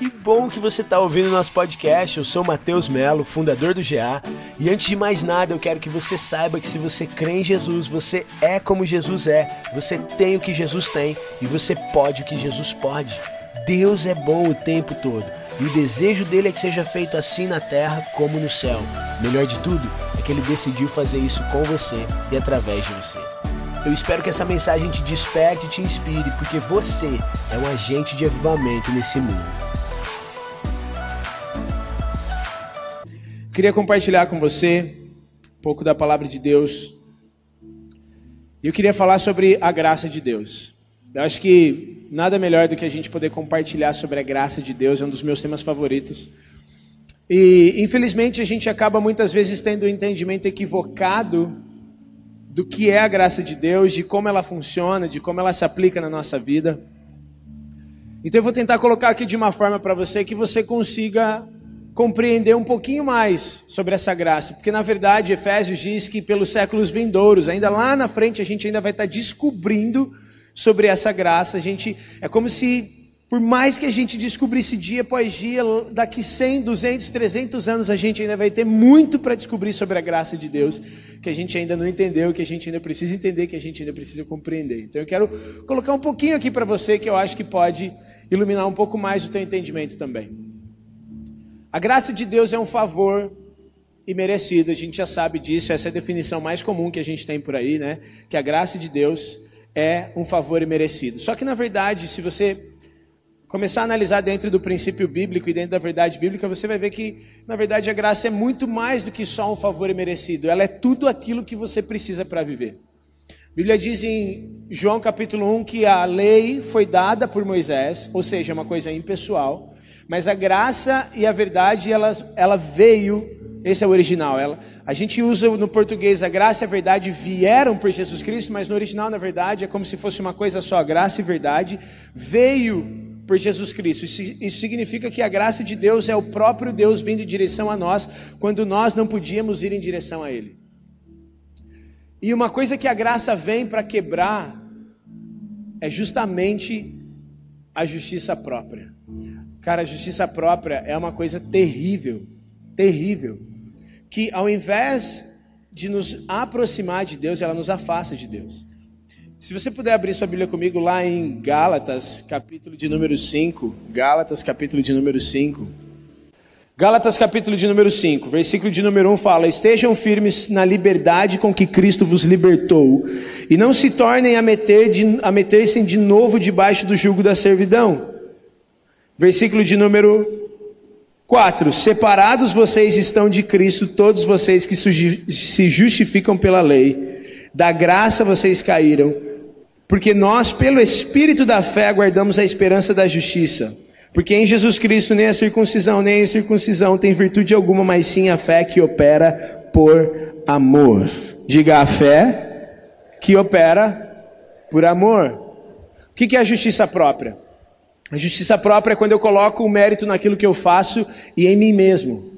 Que bom que você está ouvindo nosso podcast. Eu sou Matheus Melo, fundador do GA. E antes de mais nada, eu quero que você saiba que se você crê em Jesus, você é como Jesus é. Você tem o que Jesus tem e você pode o que Jesus pode. Deus é bom o tempo todo. E o desejo dele é que seja feito assim na terra como no céu. Melhor de tudo é que ele decidiu fazer isso com você e através de você. Eu espero que essa mensagem te desperte e te inspire, porque você é um agente de avivamento nesse mundo. Queria compartilhar com você um pouco da palavra de Deus. E eu queria falar sobre a graça de Deus. Eu acho que nada melhor do que a gente poder compartilhar sobre a graça de Deus, é um dos meus temas favoritos. E infelizmente a gente acaba muitas vezes tendo um entendimento equivocado do que é a graça de Deus, de como ela funciona, de como ela se aplica na nossa vida. Então eu vou tentar colocar aqui de uma forma para você que você consiga compreender um pouquinho mais sobre essa graça, porque na verdade Efésios diz que pelos séculos vindouros, ainda lá na frente a gente ainda vai estar descobrindo sobre essa graça. A gente é como se por mais que a gente descobrisse dia após dia, daqui 100, 200, 300 anos, a gente ainda vai ter muito para descobrir sobre a graça de Deus, que a gente ainda não entendeu, que a gente ainda precisa entender, que a gente ainda precisa compreender. Então eu quero colocar um pouquinho aqui para você que eu acho que pode iluminar um pouco mais o teu entendimento também. A graça de Deus é um favor imerecido, a gente já sabe disso, essa é a definição mais comum que a gente tem por aí, né? Que a graça de Deus é um favor imerecido. Só que na verdade, se você começar a analisar dentro do princípio bíblico e dentro da verdade bíblica, você vai ver que, na verdade, a graça é muito mais do que só um favor merecido. Ela é tudo aquilo que você precisa para viver. A Bíblia diz em João capítulo 1 que a lei foi dada por Moisés, ou seja, é uma coisa impessoal, mas a graça e a verdade, ela, ela veio, esse é o original, ela, a gente usa no português a graça e a verdade vieram por Jesus Cristo, mas no original, na verdade, é como se fosse uma coisa só, graça e verdade veio por Jesus Cristo. Isso significa que a graça de Deus é o próprio Deus vindo em direção a nós, quando nós não podíamos ir em direção a Ele. E uma coisa que a graça vem para quebrar é justamente a justiça própria. Cara, a justiça própria é uma coisa terrível, terrível, que ao invés de nos aproximar de Deus, ela nos afasta de Deus. Se você puder abrir sua Bíblia comigo lá em Gálatas, capítulo de número 5. Gálatas, capítulo de número 5. Gálatas, capítulo de número 5, versículo de número 1 fala: Estejam firmes na liberdade com que Cristo vos libertou, e não se tornem a meter-se a meter de novo debaixo do jugo da servidão. Versículo de número 4: Separados vocês estão de Cristo, todos vocês que se justificam pela lei. Da graça vocês caíram porque nós, pelo Espírito da fé, aguardamos a esperança da justiça. Porque em Jesus Cristo nem a circuncisão nem a incircuncisão tem virtude alguma, mas sim a fé que opera por amor. Diga a fé que opera por amor. O que é a justiça própria? A justiça própria é quando eu coloco o mérito naquilo que eu faço e em mim mesmo.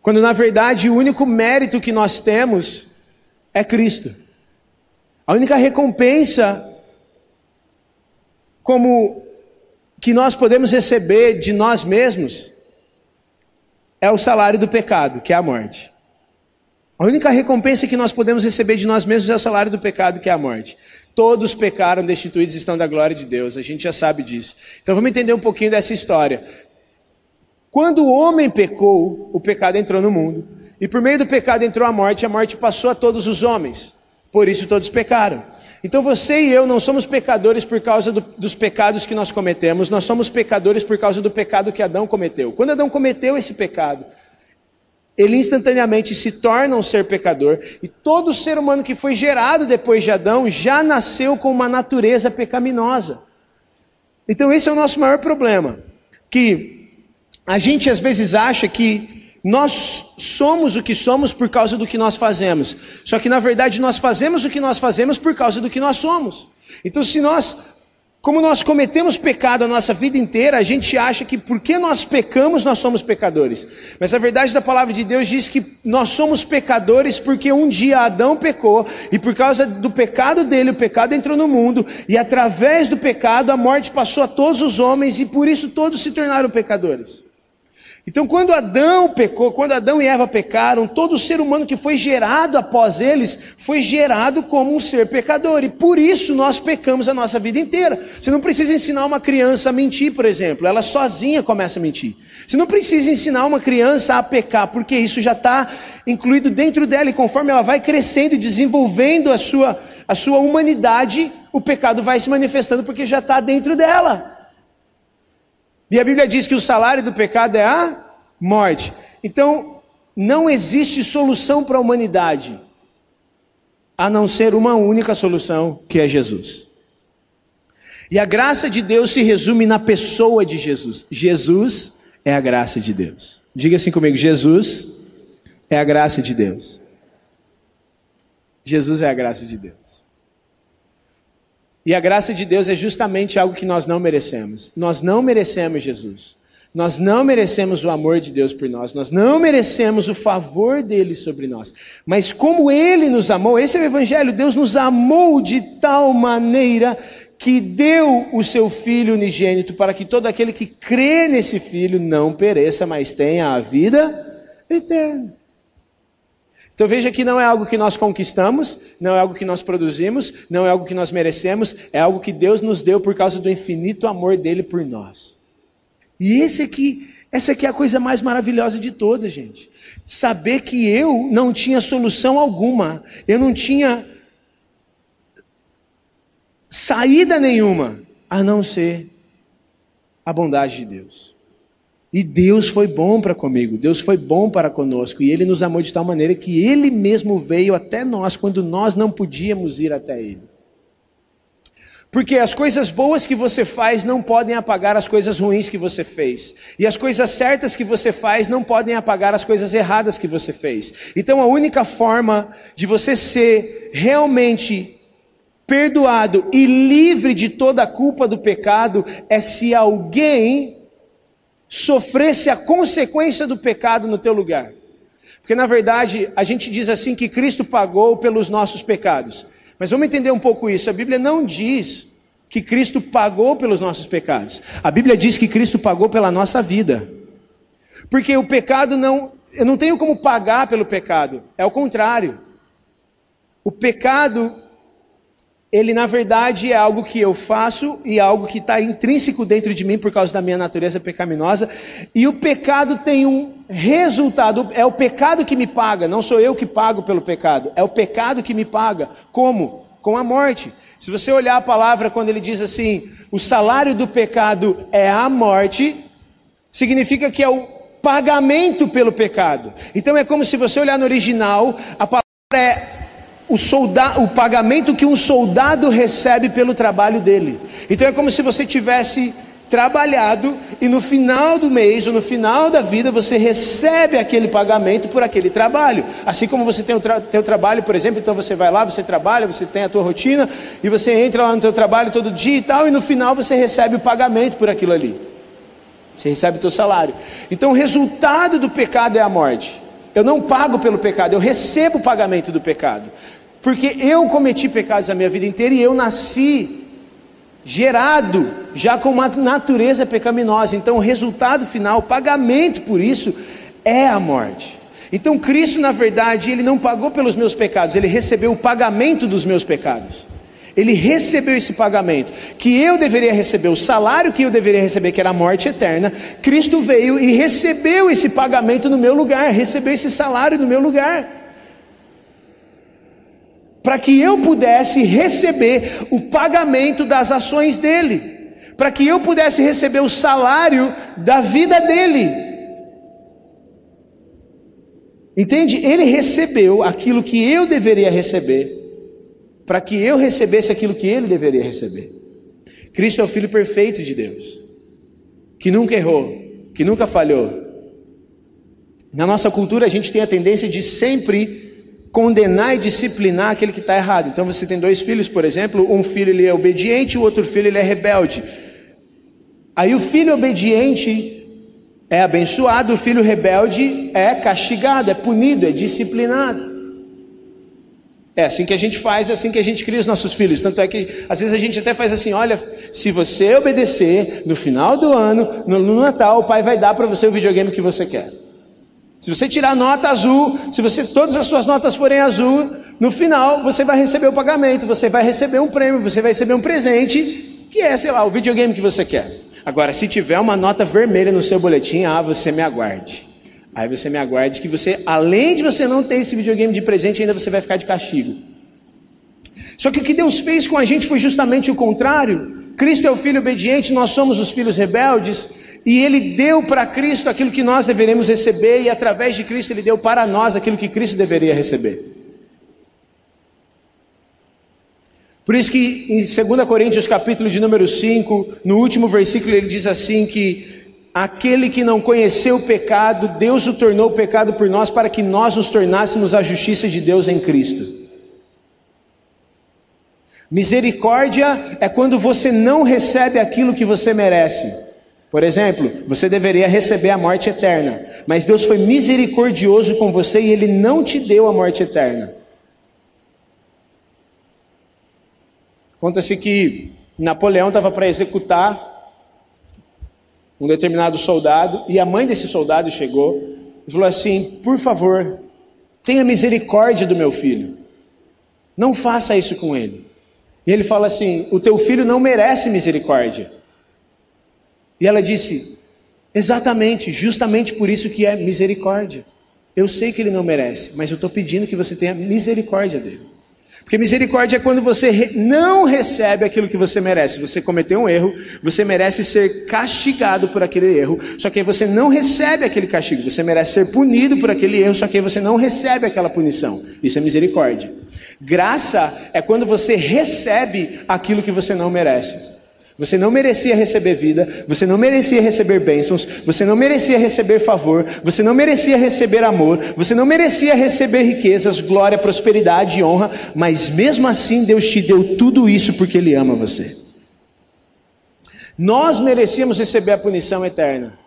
Quando na verdade o único mérito que nós temos é Cristo. A única recompensa como que nós podemos receber de nós mesmos é o salário do pecado, que é a morte. A única recompensa que nós podemos receber de nós mesmos é o salário do pecado, que é a morte. Todos pecaram, destituídos estão da glória de Deus, a gente já sabe disso. Então vamos entender um pouquinho dessa história. Quando o homem pecou, o pecado entrou no mundo, e por meio do pecado entrou a morte, a morte passou a todos os homens. Por isso todos pecaram. Então você e eu não somos pecadores por causa do, dos pecados que nós cometemos, nós somos pecadores por causa do pecado que Adão cometeu. Quando Adão cometeu esse pecado, ele instantaneamente se torna um ser pecador, e todo ser humano que foi gerado depois de Adão já nasceu com uma natureza pecaminosa. Então esse é o nosso maior problema, que a gente às vezes acha que nós somos o que somos por causa do que nós fazemos. Só que na verdade nós fazemos o que nós fazemos por causa do que nós somos. Então, se nós como nós cometemos pecado a nossa vida inteira, a gente acha que porque nós pecamos, nós somos pecadores. Mas a verdade da palavra de Deus diz que nós somos pecadores porque um dia Adão pecou, e por causa do pecado dele, o pecado entrou no mundo, e através do pecado a morte passou a todos os homens, e por isso todos se tornaram pecadores. Então, quando Adão pecou, quando Adão e Eva pecaram, todo ser humano que foi gerado após eles foi gerado como um ser pecador, e por isso nós pecamos a nossa vida inteira. Você não precisa ensinar uma criança a mentir, por exemplo, ela sozinha começa a mentir. Você não precisa ensinar uma criança a pecar, porque isso já está incluído dentro dela, e conforme ela vai crescendo e desenvolvendo a sua, a sua humanidade, o pecado vai se manifestando porque já está dentro dela. E a Bíblia diz que o salário do pecado é a morte. Então, não existe solução para a humanidade a não ser uma única solução, que é Jesus. E a graça de Deus se resume na pessoa de Jesus. Jesus é a graça de Deus. Diga assim comigo: Jesus é a graça de Deus. Jesus é a graça de Deus. E a graça de Deus é justamente algo que nós não merecemos. Nós não merecemos Jesus. Nós não merecemos o amor de Deus por nós, nós não merecemos o favor dele sobre nós. Mas como ele nos amou, esse é o evangelho, Deus nos amou de tal maneira que deu o seu filho unigênito para que todo aquele que crê nesse filho não pereça, mas tenha a vida eterna. Então veja que não é algo que nós conquistamos, não é algo que nós produzimos, não é algo que nós merecemos, é algo que Deus nos deu por causa do infinito amor dele por nós. E esse aqui, essa aqui é a coisa mais maravilhosa de todas, gente. Saber que eu não tinha solução alguma, eu não tinha saída nenhuma a não ser a bondade de Deus. E Deus foi bom para comigo, Deus foi bom para conosco, e Ele nos amou de tal maneira que Ele mesmo veio até nós quando nós não podíamos ir até Ele. Porque as coisas boas que você faz não podem apagar as coisas ruins que você fez. E as coisas certas que você faz não podem apagar as coisas erradas que você fez. Então a única forma de você ser realmente perdoado e livre de toda a culpa do pecado é se alguém sofresse a consequência do pecado no teu lugar. Porque na verdade, a gente diz assim que Cristo pagou pelos nossos pecados. Mas vamos entender um pouco isso. A Bíblia não diz que Cristo pagou pelos nossos pecados. A Bíblia diz que Cristo pagou pela nossa vida. Porque o pecado não, eu não tenho como pagar pelo pecado. É o contrário. O pecado ele na verdade é algo que eu faço e algo que está intrínseco dentro de mim por causa da minha natureza pecaminosa. E o pecado tem um resultado, é o pecado que me paga, não sou eu que pago pelo pecado, é o pecado que me paga. Como? Com a morte. Se você olhar a palavra quando ele diz assim, o salário do pecado é a morte, significa que é o pagamento pelo pecado. Então é como se você olhar no original, a palavra é o, soldado, o pagamento que um soldado recebe pelo trabalho dele. Então é como se você tivesse trabalhado e no final do mês ou no final da vida você recebe aquele pagamento por aquele trabalho. Assim como você tem o tra teu trabalho, por exemplo, então você vai lá, você trabalha, você tem a tua rotina e você entra lá no teu trabalho todo dia e tal e no final você recebe o pagamento por aquilo ali. Você recebe o teu salário. Então o resultado do pecado é a morte. Eu não pago pelo pecado, eu recebo o pagamento do pecado. Porque eu cometi pecados a minha vida inteira e eu nasci gerado já com uma natureza pecaminosa. Então, o resultado final, o pagamento por isso é a morte. Então, Cristo, na verdade, ele não pagou pelos meus pecados, ele recebeu o pagamento dos meus pecados. Ele recebeu esse pagamento que eu deveria receber, o salário que eu deveria receber, que era a morte eterna. Cristo veio e recebeu esse pagamento no meu lugar, recebeu esse salário no meu lugar para que eu pudesse receber o pagamento das ações dele, para que eu pudesse receber o salário da vida dele. Entende? Ele recebeu aquilo que eu deveria receber, para que eu recebesse aquilo que ele deveria receber. Cristo é o Filho perfeito de Deus, que nunca errou, que nunca falhou. Na nossa cultura, a gente tem a tendência de sempre condenar e disciplinar aquele que está errado. Então você tem dois filhos, por exemplo, um filho ele é obediente, o outro filho ele é rebelde. Aí o filho obediente é abençoado, o filho rebelde é castigado, é punido, é disciplinado. É assim que a gente faz, é assim que a gente cria os nossos filhos. Tanto é que às vezes a gente até faz assim: olha, se você obedecer, no final do ano, no, Natal, o pai vai dar para você o videogame que você quer. Se você tirar nota azul, se você todas as suas notas forem azul, no final você vai receber o pagamento, você vai receber um prêmio, você vai receber um presente, que é, sei lá, o videogame que você quer. Agora, se tiver uma nota vermelha no seu boletim, ah, você me aguarde. Aí você me aguarde que você, além de você não ter esse videogame de presente, ainda você vai ficar de castigo. Só que o que Deus fez com a gente foi justamente o contrário. Cristo é o filho obediente, nós somos os filhos rebeldes, e ele deu para Cristo aquilo que nós deveríamos receber, e através de Cristo ele deu para nós aquilo que Cristo deveria receber. Por isso que em 2 Coríntios capítulo de número 5, no último versículo ele diz assim que aquele que não conheceu o pecado, Deus o tornou pecado por nós para que nós nos tornássemos a justiça de Deus em Cristo. Misericórdia é quando você não recebe aquilo que você merece. Por exemplo, você deveria receber a morte eterna, mas Deus foi misericordioso com você e ele não te deu a morte eterna. Conta-se que Napoleão estava para executar um determinado soldado e a mãe desse soldado chegou e falou assim: Por favor, tenha misericórdia do meu filho, não faça isso com ele. E ele fala assim: O teu filho não merece misericórdia. E ela disse: Exatamente, justamente por isso que é misericórdia. Eu sei que ele não merece, mas eu estou pedindo que você tenha misericórdia dele. Porque misericórdia é quando você não recebe aquilo que você merece. Você cometeu um erro, você merece ser castigado por aquele erro, só que você não recebe aquele castigo. Você merece ser punido por aquele erro, só que você não recebe aquela punição. Isso é misericórdia. Graça é quando você recebe aquilo que você não merece. Você não merecia receber vida, você não merecia receber bênçãos, você não merecia receber favor, você não merecia receber amor, você não merecia receber riquezas, glória, prosperidade e honra, mas mesmo assim Deus te deu tudo isso porque Ele ama você. Nós merecíamos receber a punição eterna.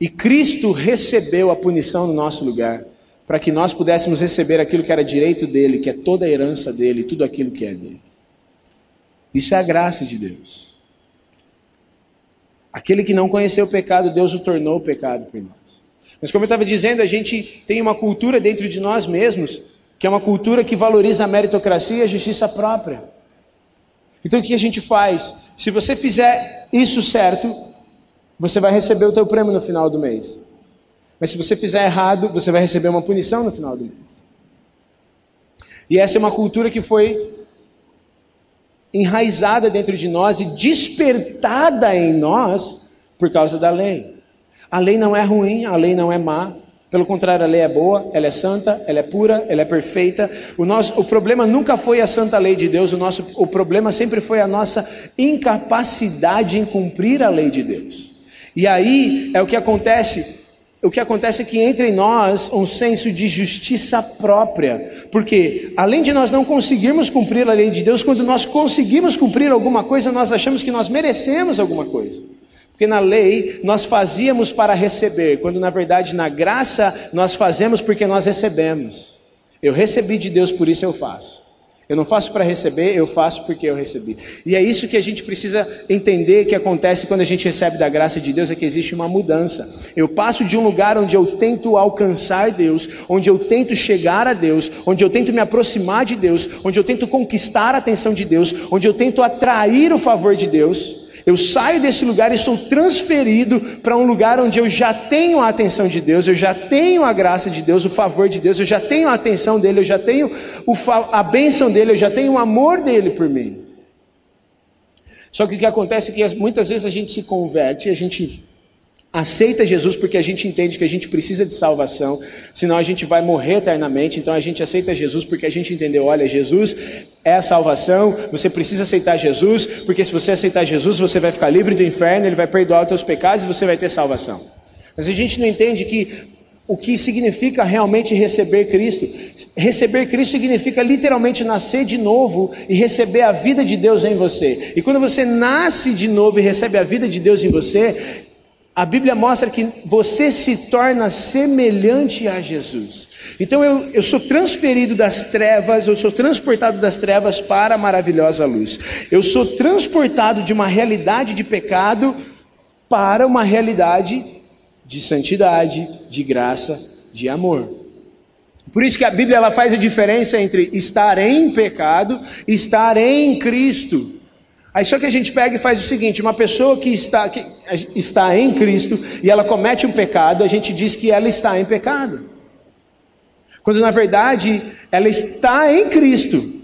E Cristo recebeu a punição no nosso lugar, para que nós pudéssemos receber aquilo que era direito dele, que é toda a herança dele, tudo aquilo que é dele. Isso é a graça de Deus. Aquele que não conheceu o pecado, Deus o tornou pecado por nós. Mas como eu estava dizendo, a gente tem uma cultura dentro de nós mesmos, que é uma cultura que valoriza a meritocracia e a justiça própria. Então o que a gente faz? Se você fizer isso certo, você vai receber o teu prêmio no final do mês. Mas se você fizer errado, você vai receber uma punição no final do mês. E essa é uma cultura que foi enraizada dentro de nós e despertada em nós por causa da lei. A lei não é ruim, a lei não é má. Pelo contrário, a lei é boa, ela é santa, ela é pura, ela é perfeita. O, nosso, o problema nunca foi a santa lei de Deus, o, nosso, o problema sempre foi a nossa incapacidade em cumprir a lei de Deus. E aí é o que acontece o que acontece é que entra em nós um senso de justiça própria, porque além de nós não conseguirmos cumprir a lei de Deus, quando nós conseguimos cumprir alguma coisa, nós achamos que nós merecemos alguma coisa. Porque na lei nós fazíamos para receber, quando na verdade na graça nós fazemos porque nós recebemos. Eu recebi de Deus, por isso eu faço. Eu não faço para receber, eu faço porque eu recebi. E é isso que a gente precisa entender que acontece quando a gente recebe da graça de Deus, é que existe uma mudança. Eu passo de um lugar onde eu tento alcançar Deus, onde eu tento chegar a Deus, onde eu tento me aproximar de Deus, onde eu tento conquistar a atenção de Deus, onde eu tento atrair o favor de Deus, eu saio desse lugar e sou transferido para um lugar onde eu já tenho a atenção de Deus, eu já tenho a graça de Deus, o favor de Deus, eu já tenho a atenção dele, eu já tenho a bênção dele, eu já tenho o amor dele por mim. Só que o que acontece é que muitas vezes a gente se converte, a gente aceita Jesus porque a gente entende que a gente precisa de salvação, senão a gente vai morrer eternamente. Então a gente aceita Jesus porque a gente entendeu: olha, Jesus é a salvação, você precisa aceitar Jesus, porque se você aceitar Jesus, você vai ficar livre do inferno, ele vai perdoar os teus pecados e você vai ter salvação. Mas a gente não entende que o que significa realmente receber Cristo. Receber Cristo significa literalmente nascer de novo e receber a vida de Deus em você. E quando você nasce de novo e recebe a vida de Deus em você, a Bíblia mostra que você se torna semelhante a Jesus. Então eu, eu sou transferido das trevas, eu sou transportado das trevas para a maravilhosa luz. Eu sou transportado de uma realidade de pecado para uma realidade de santidade, de graça, de amor. Por isso que a Bíblia ela faz a diferença entre estar em pecado e estar em Cristo. Aí só que a gente pega e faz o seguinte: uma pessoa que está, que está em Cristo e ela comete um pecado, a gente diz que ela está em pecado. Quando na verdade ela está em Cristo.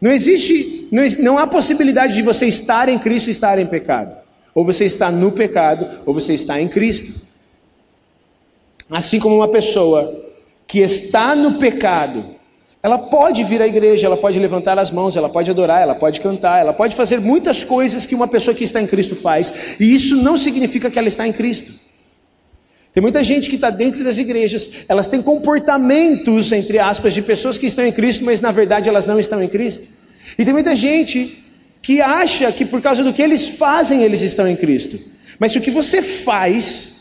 Não existe, não, não há possibilidade de você estar em Cristo e estar em pecado. Ou você está no pecado, ou você está em Cristo. Assim como uma pessoa que está no pecado, ela pode vir à igreja, ela pode levantar as mãos, ela pode adorar, ela pode cantar, ela pode fazer muitas coisas que uma pessoa que está em Cristo faz, e isso não significa que ela está em Cristo. Tem muita gente que está dentro das igrejas, elas têm comportamentos, entre aspas, de pessoas que estão em Cristo, mas na verdade elas não estão em Cristo. E tem muita gente que acha que por causa do que eles fazem, eles estão em Cristo. Mas se o que você faz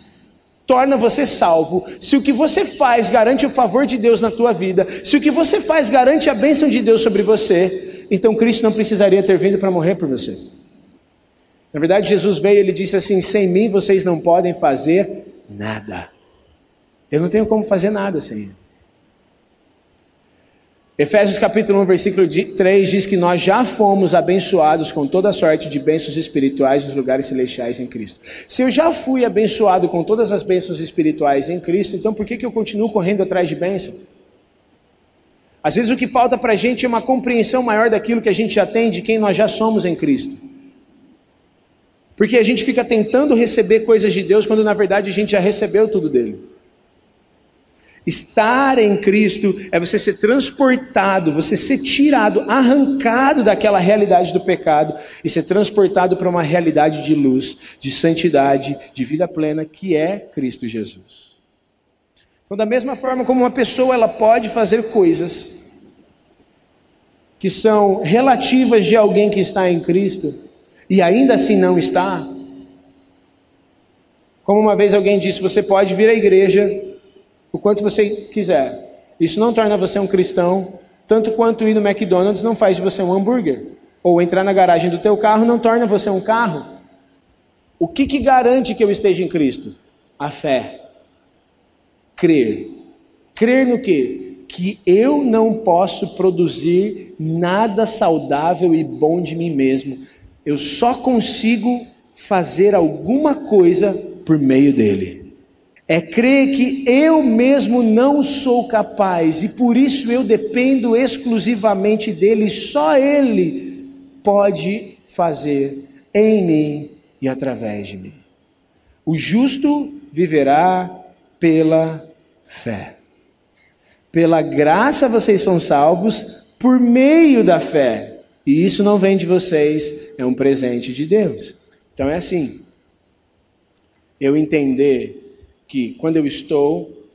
torna você salvo, se o que você faz garante o favor de Deus na tua vida, se o que você faz garante a bênção de Deus sobre você, então Cristo não precisaria ter vindo para morrer por você. Na verdade, Jesus veio e ele disse assim: sem mim vocês não podem fazer nada. Eu não tenho como fazer nada sem ele. Efésios capítulo 1, versículo 3 diz que nós já fomos abençoados com toda sorte de bênçãos espirituais nos lugares celestiais em Cristo. Se eu já fui abençoado com todas as bênçãos espirituais em Cristo, então por que, que eu continuo correndo atrás de bênçãos? Às vezes o que falta para a gente é uma compreensão maior daquilo que a gente já tem de quem nós já somos em Cristo. Porque a gente fica tentando receber coisas de Deus quando na verdade a gente já recebeu tudo dele. Estar em Cristo é você ser transportado, você ser tirado, arrancado daquela realidade do pecado e ser transportado para uma realidade de luz, de santidade, de vida plena, que é Cristo Jesus. Então, da mesma forma como uma pessoa ela pode fazer coisas que são relativas de alguém que está em Cristo e ainda assim não está, como uma vez alguém disse, você pode vir à igreja o quanto você quiser. Isso não torna você um cristão, tanto quanto ir no McDonald's não faz de você um hambúrguer. Ou entrar na garagem do teu carro não torna você um carro. O que, que garante que eu esteja em Cristo? A fé. Crer. Crer no quê? Que eu não posso produzir nada saudável e bom de mim mesmo. Eu só consigo fazer alguma coisa por meio dele. É crer que eu mesmo não sou capaz e por isso eu dependo exclusivamente dele, só ele pode fazer em mim e através de mim. O justo viverá pela fé. Pela graça vocês são salvos por meio da fé. E isso não vem de vocês, é um presente de Deus. Então é assim. Eu entender que quando eu estou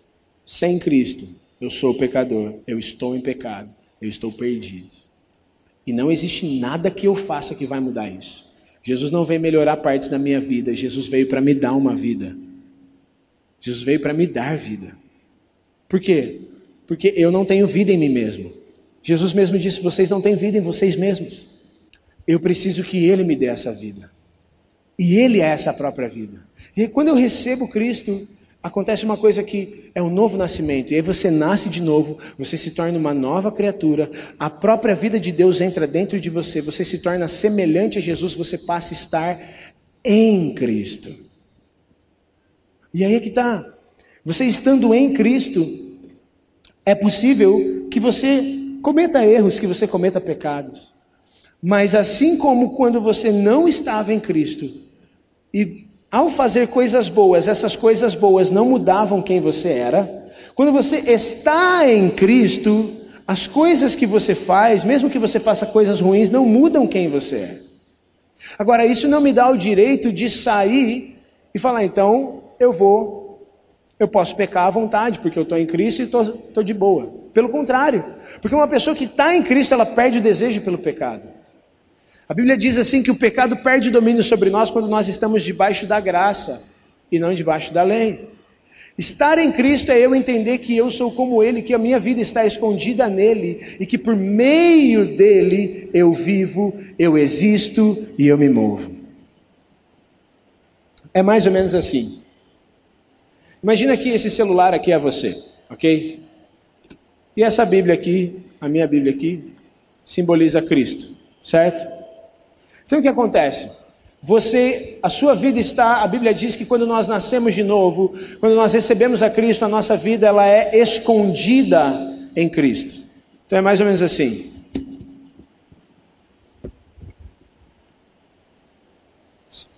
sem Cristo, eu sou pecador, eu estou em pecado, eu estou perdido. E não existe nada que eu faça que vai mudar isso. Jesus não veio melhorar partes da minha vida, Jesus veio para me dar uma vida. Jesus veio para me dar vida. Por quê? Porque eu não tenho vida em mim mesmo. Jesus mesmo disse: vocês não têm vida em vocês mesmos. Eu preciso que Ele me dê essa vida. E Ele é essa própria vida. E quando eu recebo Cristo, acontece uma coisa que é um novo nascimento, e aí você nasce de novo, você se torna uma nova criatura, a própria vida de Deus entra dentro de você, você se torna semelhante a Jesus, você passa a estar em Cristo. E aí é que está. Você estando em Cristo, é possível que você cometa erros, que você cometa pecados. Mas assim como quando você não estava em Cristo e ao fazer coisas boas, essas coisas boas não mudavam quem você era. Quando você está em Cristo, as coisas que você faz, mesmo que você faça coisas ruins, não mudam quem você é. Agora, isso não me dá o direito de sair e falar, então, eu vou Eu posso pecar à vontade, porque eu estou em Cristo e estou de boa. Pelo contrário, porque uma pessoa que está em Cristo, ela perde o desejo pelo pecado. A Bíblia diz assim que o pecado perde domínio sobre nós quando nós estamos debaixo da graça e não debaixo da lei. Estar em Cristo é eu entender que eu sou como Ele, que a minha vida está escondida nele e que por meio dele eu vivo, eu existo e eu me movo. É mais ou menos assim. Imagina que esse celular aqui é você, ok? E essa Bíblia aqui, a minha Bíblia aqui, simboliza Cristo, certo? Então o que acontece? Você, a sua vida está, a Bíblia diz que quando nós nascemos de novo, quando nós recebemos a Cristo, a nossa vida ela é escondida em Cristo. Então é mais ou menos assim.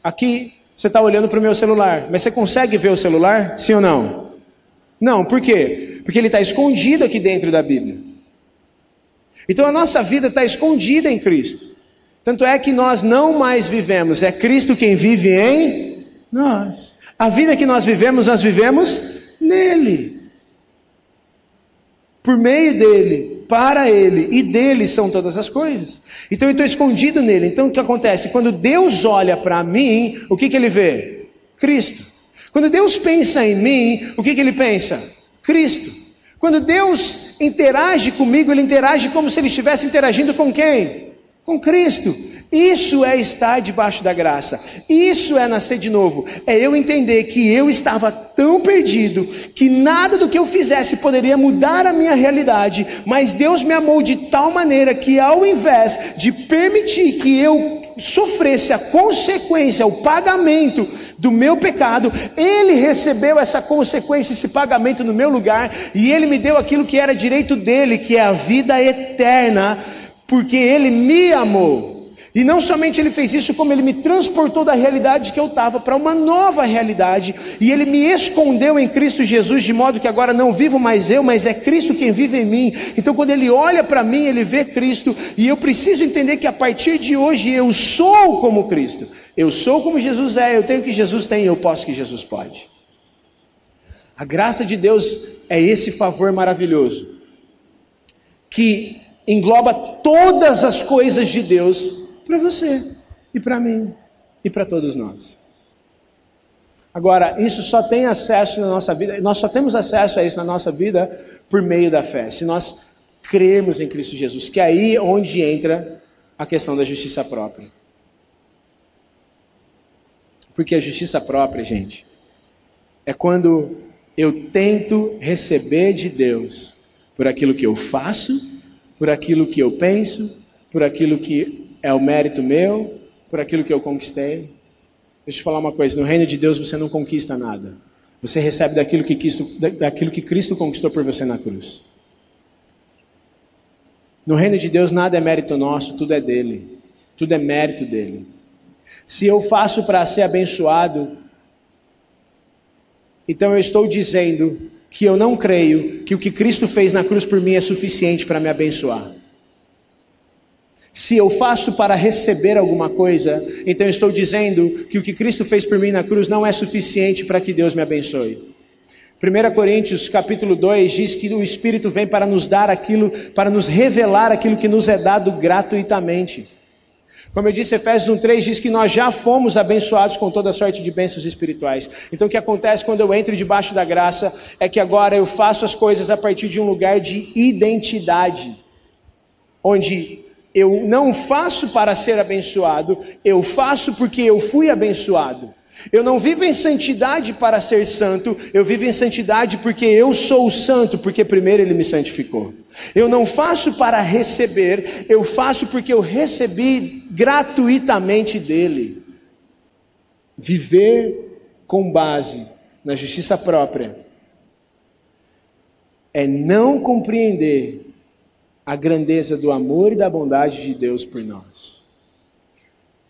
Aqui você está olhando para o meu celular, mas você consegue ver o celular? Sim ou não? Não, por quê? Porque ele está escondido aqui dentro da Bíblia. Então a nossa vida está escondida em Cristo. Tanto é que nós não mais vivemos, é Cristo quem vive em nós. A vida que nós vivemos, nós vivemos nele. Por meio dele, para ele e dele são todas as coisas. Então eu estou escondido nele. Então o que acontece? Quando Deus olha para mim, o que, que ele vê? Cristo. Quando Deus pensa em mim, o que, que ele pensa? Cristo. Quando Deus interage comigo, ele interage como se ele estivesse interagindo com quem? Com Cristo. Isso é estar debaixo da graça. Isso é nascer de novo. É eu entender que eu estava tão perdido que nada do que eu fizesse poderia mudar a minha realidade, mas Deus me amou de tal maneira que ao invés de permitir que eu sofresse a consequência, o pagamento do meu pecado, Ele recebeu essa consequência, esse pagamento no meu lugar, e Ele me deu aquilo que era direito dele, que é a vida eterna, porque Ele me amou. E não somente ele fez isso, como ele me transportou da realidade que eu estava para uma nova realidade, e ele me escondeu em Cristo Jesus, de modo que agora não vivo mais eu, mas é Cristo quem vive em mim. Então, quando ele olha para mim, ele vê Cristo, e eu preciso entender que a partir de hoje eu sou como Cristo, eu sou como Jesus é, eu tenho o que Jesus tem, eu posso o que Jesus pode. A graça de Deus é esse favor maravilhoso, que engloba todas as coisas de Deus para você e para mim e para todos nós. Agora, isso só tem acesso na nossa vida, nós só temos acesso a isso na nossa vida por meio da fé. Se nós crermos em Cristo Jesus, que é aí onde entra a questão da justiça própria. Porque a justiça própria, gente, é quando eu tento receber de Deus por aquilo que eu faço, por aquilo que eu penso, por aquilo que é o mérito meu, por aquilo que eu conquistei. Deixa eu te falar uma coisa: no reino de Deus você não conquista nada. Você recebe daquilo que Cristo, daquilo que Cristo conquistou por você na cruz. No reino de Deus nada é mérito nosso, tudo é dele. Tudo é mérito dele. Se eu faço para ser abençoado, então eu estou dizendo que eu não creio que o que Cristo fez na cruz por mim é suficiente para me abençoar. Se eu faço para receber alguma coisa, então estou dizendo que o que Cristo fez por mim na cruz não é suficiente para que Deus me abençoe. 1 Coríntios capítulo 2 diz que o Espírito vem para nos dar aquilo, para nos revelar aquilo que nos é dado gratuitamente. Como eu disse, Efésios 1,3 diz que nós já fomos abençoados com toda sorte de bênçãos espirituais. Então o que acontece quando eu entro debaixo da graça é que agora eu faço as coisas a partir de um lugar de identidade, onde eu não faço para ser abençoado, eu faço porque eu fui abençoado. Eu não vivo em santidade para ser santo, eu vivo em santidade porque eu sou santo, porque primeiro ele me santificou. Eu não faço para receber, eu faço porque eu recebi gratuitamente dele. Viver com base na justiça própria é não compreender a grandeza do amor e da bondade de Deus por nós.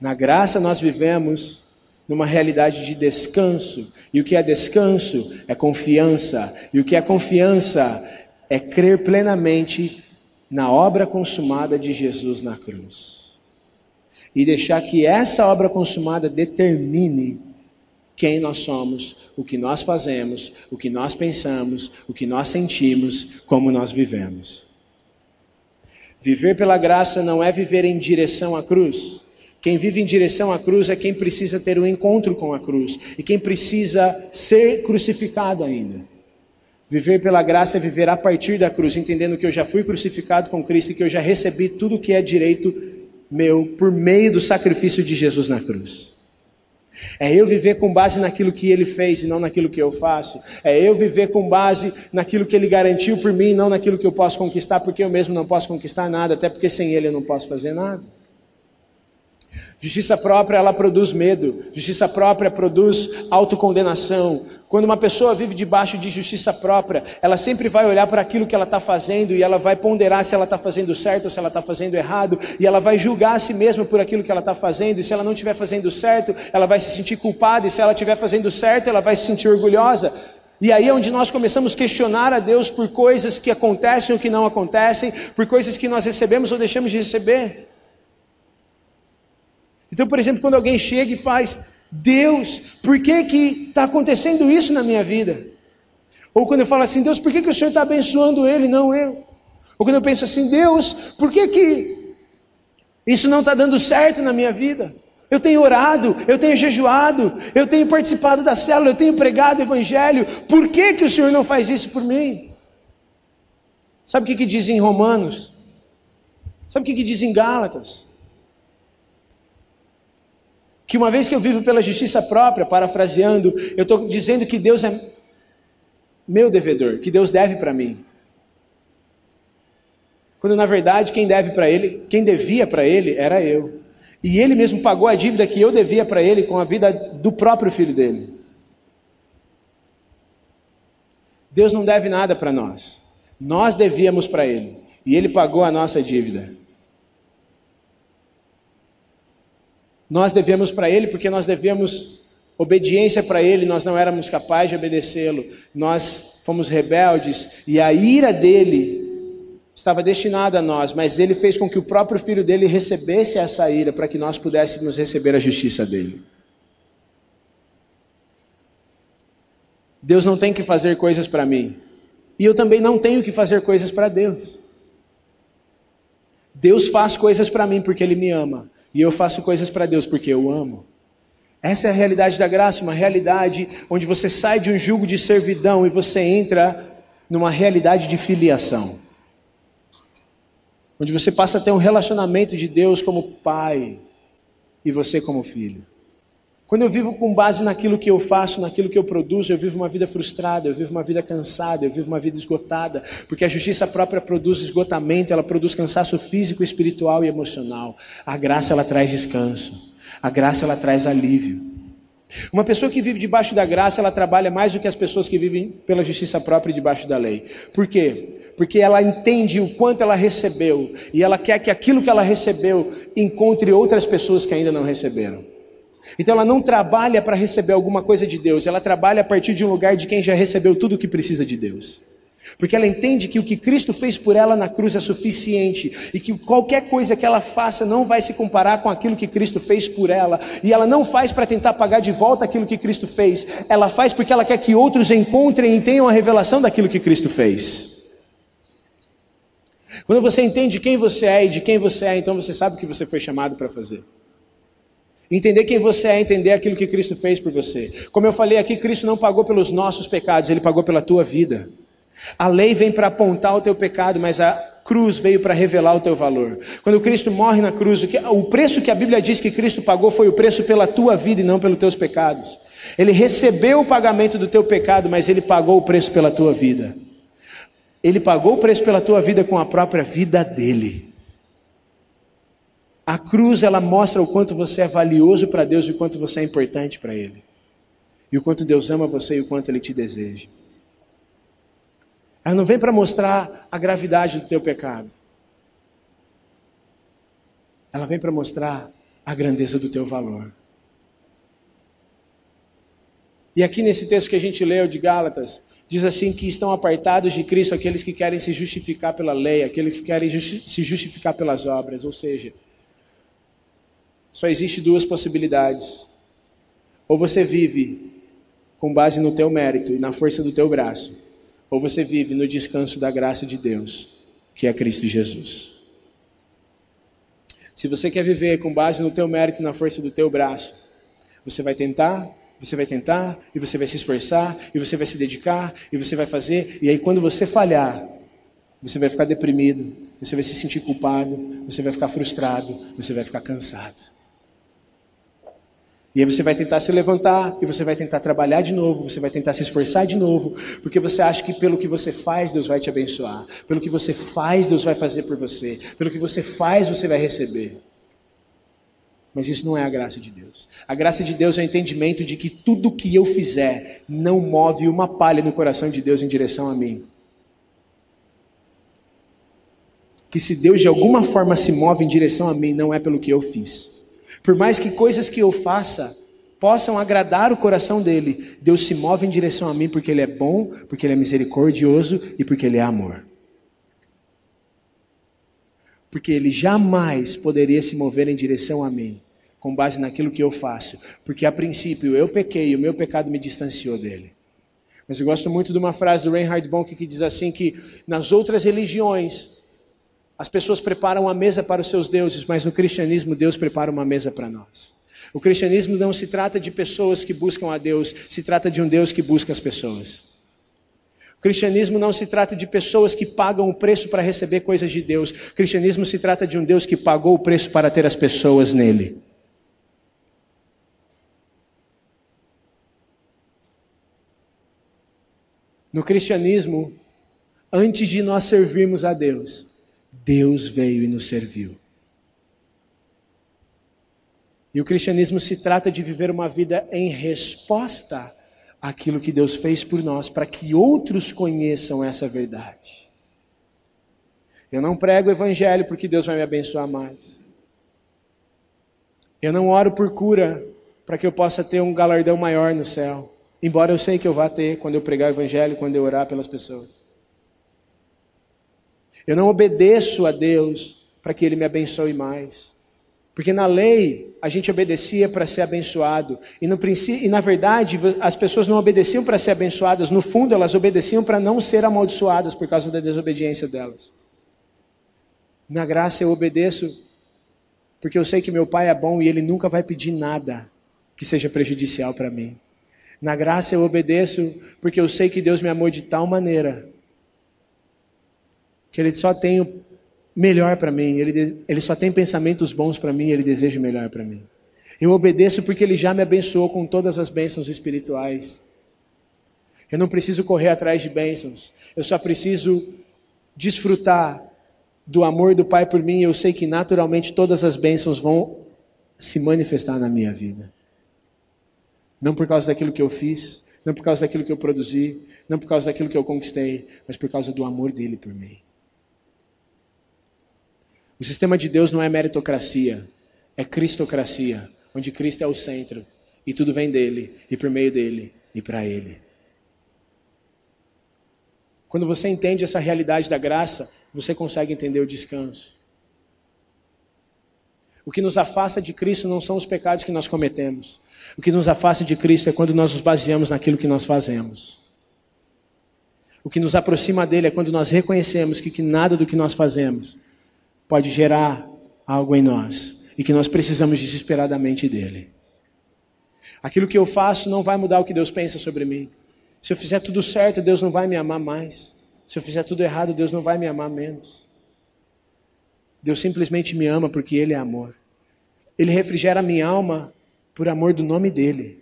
Na graça nós vivemos numa realidade de descanso, e o que é descanso é confiança, e o que é confiança é crer plenamente na obra consumada de Jesus na cruz. E deixar que essa obra consumada determine quem nós somos, o que nós fazemos, o que nós pensamos, o que nós sentimos, como nós vivemos. Viver pela graça não é viver em direção à cruz. Quem vive em direção à cruz é quem precisa ter um encontro com a cruz e quem precisa ser crucificado ainda. Viver pela graça é viver a partir da cruz, entendendo que eu já fui crucificado com Cristo e que eu já recebi tudo que é direito meu por meio do sacrifício de Jesus na cruz. É eu viver com base naquilo que ele fez e não naquilo que eu faço. É eu viver com base naquilo que ele garantiu por mim e não naquilo que eu posso conquistar, porque eu mesmo não posso conquistar nada, até porque sem ele eu não posso fazer nada. Justiça própria, ela produz medo. Justiça própria produz autocondenação. Quando uma pessoa vive debaixo de justiça própria, ela sempre vai olhar para aquilo que ela está fazendo e ela vai ponderar se ela está fazendo certo ou se ela está fazendo errado, e ela vai julgar a si mesma por aquilo que ela está fazendo, e se ela não estiver fazendo certo, ela vai se sentir culpada, e se ela estiver fazendo certo, ela vai se sentir orgulhosa. E aí é onde nós começamos a questionar a Deus por coisas que acontecem ou que não acontecem, por coisas que nós recebemos ou deixamos de receber. Então, por exemplo, quando alguém chega e faz, Deus, por que que está acontecendo isso na minha vida? Ou quando eu falo assim, Deus, por que que o Senhor está abençoando ele, não eu? Ou quando eu penso assim, Deus, por que que isso não está dando certo na minha vida? Eu tenho orado, eu tenho jejuado, eu tenho participado da célula, eu tenho pregado o evangelho. Por que que o Senhor não faz isso por mim? Sabe o que, que diz em Romanos? Sabe o que, que diz em Gálatas? Que uma vez que eu vivo pela justiça própria, parafraseando, eu estou dizendo que Deus é meu devedor, que Deus deve para mim. Quando na verdade quem deve para ele, quem devia para ele era eu. E ele mesmo pagou a dívida que eu devia para ele com a vida do próprio filho dele. Deus não deve nada para nós. Nós devíamos para ele. E ele pagou a nossa dívida. Nós devemos para Ele porque nós devemos obediência para Ele, nós não éramos capazes de obedecê-lo, nós fomos rebeldes e a ira dele estava destinada a nós, mas Ele fez com que o próprio filho dele recebesse essa ira para que nós pudéssemos receber a justiça dele. Deus não tem que fazer coisas para mim. E eu também não tenho que fazer coisas para Deus. Deus faz coisas para mim porque Ele me ama. E eu faço coisas para Deus porque eu amo. Essa é a realidade da graça, uma realidade onde você sai de um jugo de servidão e você entra numa realidade de filiação. Onde você passa a ter um relacionamento de Deus como pai e você como filho. Quando eu vivo com base naquilo que eu faço, naquilo que eu produzo, eu vivo uma vida frustrada, eu vivo uma vida cansada, eu vivo uma vida esgotada, porque a justiça própria produz esgotamento, ela produz cansaço físico, espiritual e emocional. A graça ela traz descanso. A graça ela traz alívio. Uma pessoa que vive debaixo da graça, ela trabalha mais do que as pessoas que vivem pela justiça própria e debaixo da lei. Por quê? Porque ela entende o quanto ela recebeu e ela quer que aquilo que ela recebeu encontre outras pessoas que ainda não receberam. Então ela não trabalha para receber alguma coisa de Deus, ela trabalha a partir de um lugar de quem já recebeu tudo o que precisa de Deus. Porque ela entende que o que Cristo fez por ela na cruz é suficiente e que qualquer coisa que ela faça não vai se comparar com aquilo que Cristo fez por ela. E ela não faz para tentar pagar de volta aquilo que Cristo fez, ela faz porque ela quer que outros encontrem e tenham a revelação daquilo que Cristo fez. Quando você entende quem você é e de quem você é, então você sabe o que você foi chamado para fazer. Entender quem você é, entender aquilo que Cristo fez por você. Como eu falei aqui, Cristo não pagou pelos nossos pecados, ele pagou pela tua vida. A lei vem para apontar o teu pecado, mas a cruz veio para revelar o teu valor. Quando Cristo morre na cruz, o preço que a Bíblia diz que Cristo pagou foi o preço pela tua vida e não pelos teus pecados. Ele recebeu o pagamento do teu pecado, mas ele pagou o preço pela tua vida. Ele pagou o preço pela tua vida com a própria vida dele. A cruz ela mostra o quanto você é valioso para Deus e o quanto você é importante para Ele. E o quanto Deus ama você e o quanto Ele te deseja. Ela não vem para mostrar a gravidade do teu pecado. Ela vem para mostrar a grandeza do teu valor. E aqui nesse texto que a gente leu de Gálatas, diz assim que estão apartados de Cristo aqueles que querem se justificar pela lei, aqueles que querem justi se justificar pelas obras, ou seja, só existe duas possibilidades. Ou você vive com base no teu mérito e na força do teu braço, ou você vive no descanso da graça de Deus, que é Cristo Jesus. Se você quer viver com base no teu mérito e na força do teu braço, você vai tentar, você vai tentar, e você vai se esforçar, e você vai se dedicar, e você vai fazer, e aí quando você falhar, você vai ficar deprimido, você vai se sentir culpado, você vai ficar frustrado, você vai ficar cansado. E aí você vai tentar se levantar, e você vai tentar trabalhar de novo, você vai tentar se esforçar de novo, porque você acha que pelo que você faz, Deus vai te abençoar. Pelo que você faz, Deus vai fazer por você. Pelo que você faz, você vai receber. Mas isso não é a graça de Deus. A graça de Deus é o entendimento de que tudo que eu fizer não move uma palha no coração de Deus em direção a mim. Que se Deus de alguma forma se move em direção a mim, não é pelo que eu fiz por mais que coisas que eu faça possam agradar o coração dele, Deus se move em direção a mim porque ele é bom, porque ele é misericordioso e porque ele é amor. Porque ele jamais poderia se mover em direção a mim com base naquilo que eu faço, porque a princípio eu pequei o meu pecado me distanciou dele. Mas eu gosto muito de uma frase do Reinhard Bonk que diz assim que nas outras religiões as pessoas preparam a mesa para os seus deuses, mas no cristianismo Deus prepara uma mesa para nós. O cristianismo não se trata de pessoas que buscam a Deus, se trata de um Deus que busca as pessoas. O cristianismo não se trata de pessoas que pagam o preço para receber coisas de Deus. O cristianismo se trata de um Deus que pagou o preço para ter as pessoas nele. No cristianismo, antes de nós servirmos a Deus, Deus veio e nos serviu. E o cristianismo se trata de viver uma vida em resposta àquilo que Deus fez por nós, para que outros conheçam essa verdade. Eu não prego o evangelho porque Deus vai me abençoar mais. Eu não oro por cura para que eu possa ter um galardão maior no céu, embora eu sei que eu vá ter quando eu pregar o evangelho, quando eu orar pelas pessoas. Eu não obedeço a Deus para que Ele me abençoe mais. Porque na lei a gente obedecia para ser abençoado. E, no e na verdade as pessoas não obedeciam para ser abençoadas. No fundo elas obedeciam para não ser amaldiçoadas por causa da desobediência delas. Na graça eu obedeço porque eu sei que meu pai é bom e ele nunca vai pedir nada que seja prejudicial para mim. Na graça eu obedeço porque eu sei que Deus me amou de tal maneira que Ele só tem o melhor para mim, ele, ele só tem pensamentos bons para mim, Ele deseja o melhor para mim. Eu obedeço porque Ele já me abençoou com todas as bênçãos espirituais. Eu não preciso correr atrás de bênçãos, eu só preciso desfrutar do amor do Pai por mim. Eu sei que naturalmente todas as bênçãos vão se manifestar na minha vida. Não por causa daquilo que eu fiz, não por causa daquilo que eu produzi, não por causa daquilo que eu conquistei, mas por causa do amor dele por mim. O sistema de Deus não é meritocracia, é cristocracia, onde Cristo é o centro e tudo vem dele e por meio dele e para ele. Quando você entende essa realidade da graça, você consegue entender o descanso. O que nos afasta de Cristo não são os pecados que nós cometemos. O que nos afasta de Cristo é quando nós nos baseamos naquilo que nós fazemos. O que nos aproxima dele é quando nós reconhecemos que, que nada do que nós fazemos pode gerar algo em nós e que nós precisamos desesperadamente dele. Aquilo que eu faço não vai mudar o que Deus pensa sobre mim. Se eu fizer tudo certo, Deus não vai me amar mais. Se eu fizer tudo errado, Deus não vai me amar menos. Deus simplesmente me ama porque Ele é amor. Ele refrigera a minha alma por amor do nome dEle.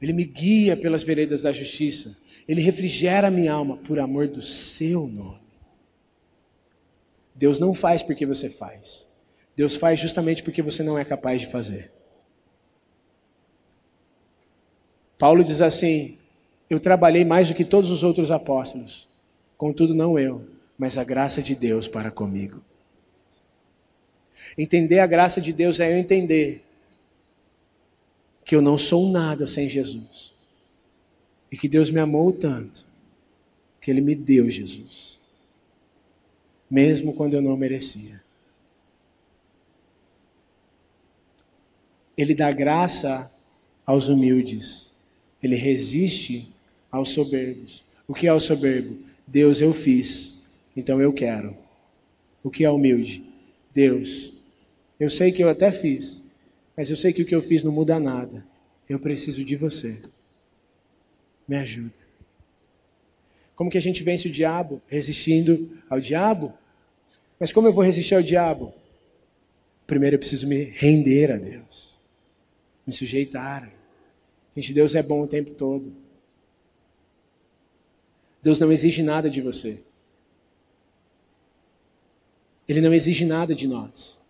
Ele me guia pelas veredas da justiça. Ele refrigera minha alma por amor do seu nome. Deus não faz porque você faz. Deus faz justamente porque você não é capaz de fazer. Paulo diz assim: Eu trabalhei mais do que todos os outros apóstolos, contudo, não eu, mas a graça de Deus para comigo. Entender a graça de Deus é eu entender que eu não sou nada sem Jesus. E que Deus me amou tanto que Ele me deu Jesus, mesmo quando eu não merecia. Ele dá graça aos humildes. Ele resiste aos soberbos. O que é o soberbo? Deus, eu fiz, então eu quero. O que é humilde? Deus, eu sei que eu até fiz, mas eu sei que o que eu fiz não muda nada. Eu preciso de você. Me ajuda. Como que a gente vence o diabo? Resistindo ao diabo? Mas como eu vou resistir ao diabo? Primeiro eu preciso me render a Deus, me sujeitar. Gente, Deus é bom o tempo todo. Deus não exige nada de você. Ele não exige nada de nós.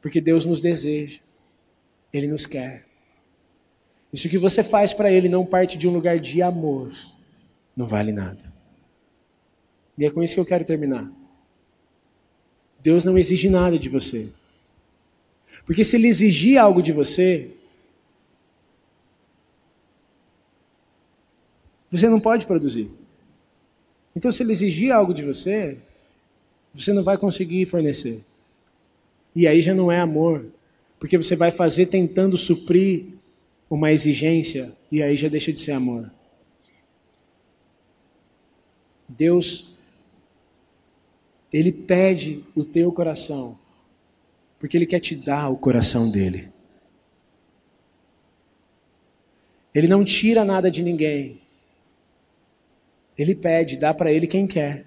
Porque Deus nos deseja, Ele nos quer. Isso que você faz para Ele não parte de um lugar de amor, não vale nada. E é com isso que eu quero terminar. Deus não exige nada de você. Porque se Ele exigir algo de você, você não pode produzir. Então, se Ele exigir algo de você, você não vai conseguir fornecer. E aí já não é amor, porque você vai fazer tentando suprir uma exigência, e aí já deixa de ser amor. Deus, Ele pede o teu coração, porque Ele quer te dar o coração dele. Ele não tira nada de ninguém. Ele pede, dá para ele quem quer.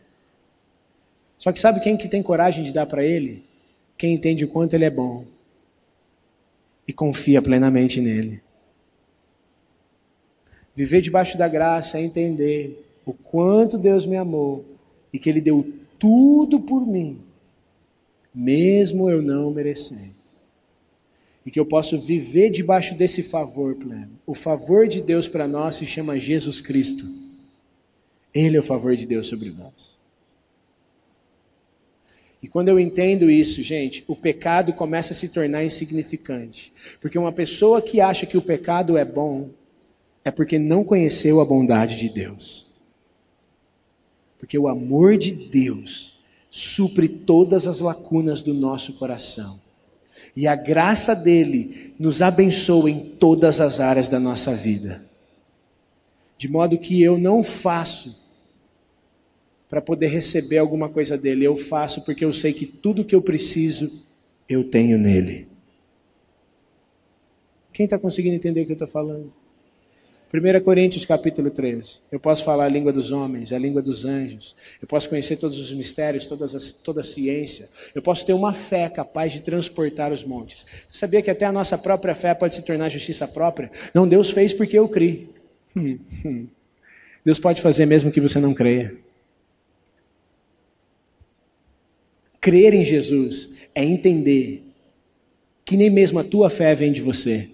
Só que sabe quem que tem coragem de dar para ele? Quem entende o quanto ele é bom e confia plenamente nele. Viver debaixo da graça é entender o quanto Deus me amou e que Ele deu tudo por mim, mesmo eu não merecendo. E que eu posso viver debaixo desse favor pleno. O favor de Deus para nós se chama Jesus Cristo. Ele é o favor de Deus sobre nós. E quando eu entendo isso, gente, o pecado começa a se tornar insignificante. Porque uma pessoa que acha que o pecado é bom, é porque não conheceu a bondade de Deus. Porque o amor de Deus supre todas as lacunas do nosso coração. E a graça dele nos abençoa em todas as áreas da nossa vida. De modo que eu não faço para poder receber alguma coisa dele, eu faço porque eu sei que tudo que eu preciso eu tenho nele. Quem está conseguindo entender o que eu estou falando? 1 Coríntios capítulo 13. Eu posso falar a língua dos homens, a língua dos anjos. Eu posso conhecer todos os mistérios, todas as, toda a ciência. Eu posso ter uma fé capaz de transportar os montes. Você sabia que até a nossa própria fé pode se tornar justiça própria? Não, Deus fez porque eu criei. Deus pode fazer mesmo que você não creia. Crer em Jesus é entender que nem mesmo a tua fé vem de você,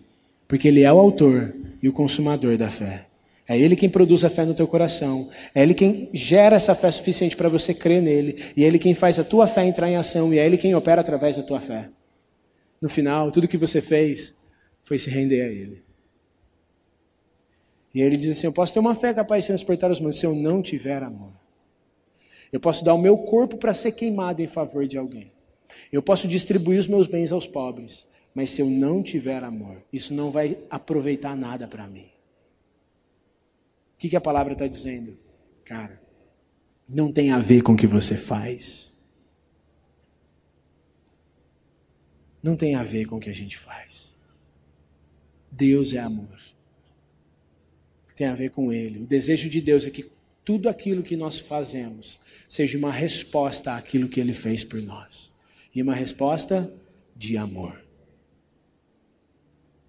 porque Ele é o autor e o consumador da fé. É Ele quem produz a fé no teu coração. É Ele quem gera essa fé suficiente para você crer nele. E é Ele quem faz a tua fé entrar em ação. E é Ele quem opera através da tua fé. No final, tudo que você fez foi se render a Ele. E Ele diz assim: Eu posso ter uma fé capaz de transportar os mundos se eu não tiver amor. Eu posso dar o meu corpo para ser queimado em favor de alguém. Eu posso distribuir os meus bens aos pobres. Mas se eu não tiver amor, isso não vai aproveitar nada para mim. O que, que a palavra está dizendo? Cara, não tem a ver com o que você faz. Não tem a ver com o que a gente faz. Deus é amor. Tem a ver com Ele. O desejo de Deus é que tudo aquilo que nós fazemos seja uma resposta àquilo que Ele fez por nós. E uma resposta de amor.